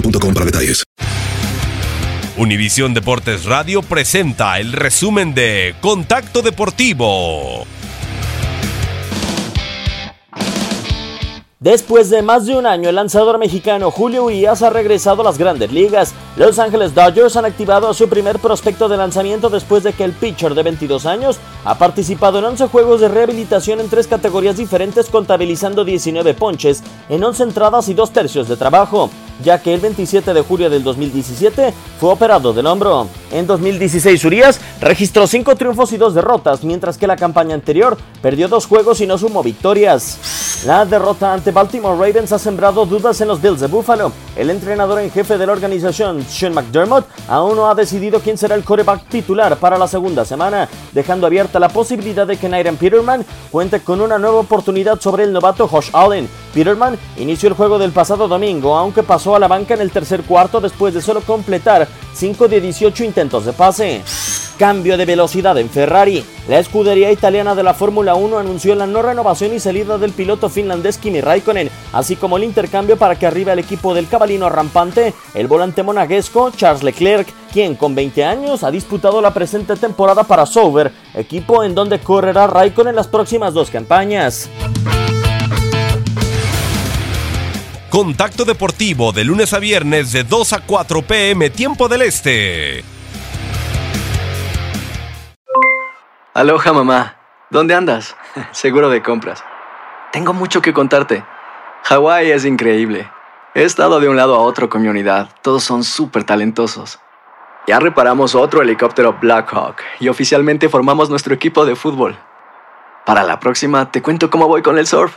boostmobile.com para detalles. Univisión Deportes Radio presenta el resumen de Contacto Deportivo. Después de más de un año, el lanzador mexicano Julio Urias ha regresado a las grandes ligas. Los Angeles Dodgers han activado a su primer prospecto de lanzamiento después de que el pitcher de 22 años ha participado en 11 juegos de rehabilitación en tres categorías diferentes, contabilizando 19 ponches en 11 entradas y 2 tercios de trabajo ya que el 27 de julio del 2017 fue operado del hombro. En 2016 Urias registró 5 triunfos y 2 derrotas, mientras que la campaña anterior perdió 2 juegos y no sumó victorias. La derrota ante Baltimore Ravens ha sembrado dudas en los Bills de Buffalo. El entrenador en jefe de la organización, Sean McDermott, aún no ha decidido quién será el coreback titular para la segunda semana, dejando abierta la posibilidad de que Nathan Peterman cuente con una nueva oportunidad sobre el novato Josh Allen. Peterman inició el juego del pasado domingo, aunque pasó a la banca en el tercer cuarto después de solo completar 5 de 18 intentos de pase. Cambio de velocidad en Ferrari. La escudería italiana de la Fórmula 1 anunció la no renovación y salida del piloto finlandés Kimi Raikkonen, así como el intercambio para que arriba el equipo del cabalino rampante, el volante monaguesco Charles Leclerc, quien con 20 años ha disputado la presente temporada para Sauber, equipo en donde correrá Raikkonen en las próximas dos campañas. Contacto Deportivo de lunes a viernes de 2 a 4 pm tiempo del Este. Aloha mamá. ¿Dónde andas? Seguro de compras. Tengo mucho que contarte. Hawái es increíble. He estado de un lado a otro con mi unidad. Todos son súper talentosos. Ya reparamos otro helicóptero Blackhawk y oficialmente formamos nuestro equipo de fútbol. Para la próxima te cuento cómo voy con el surf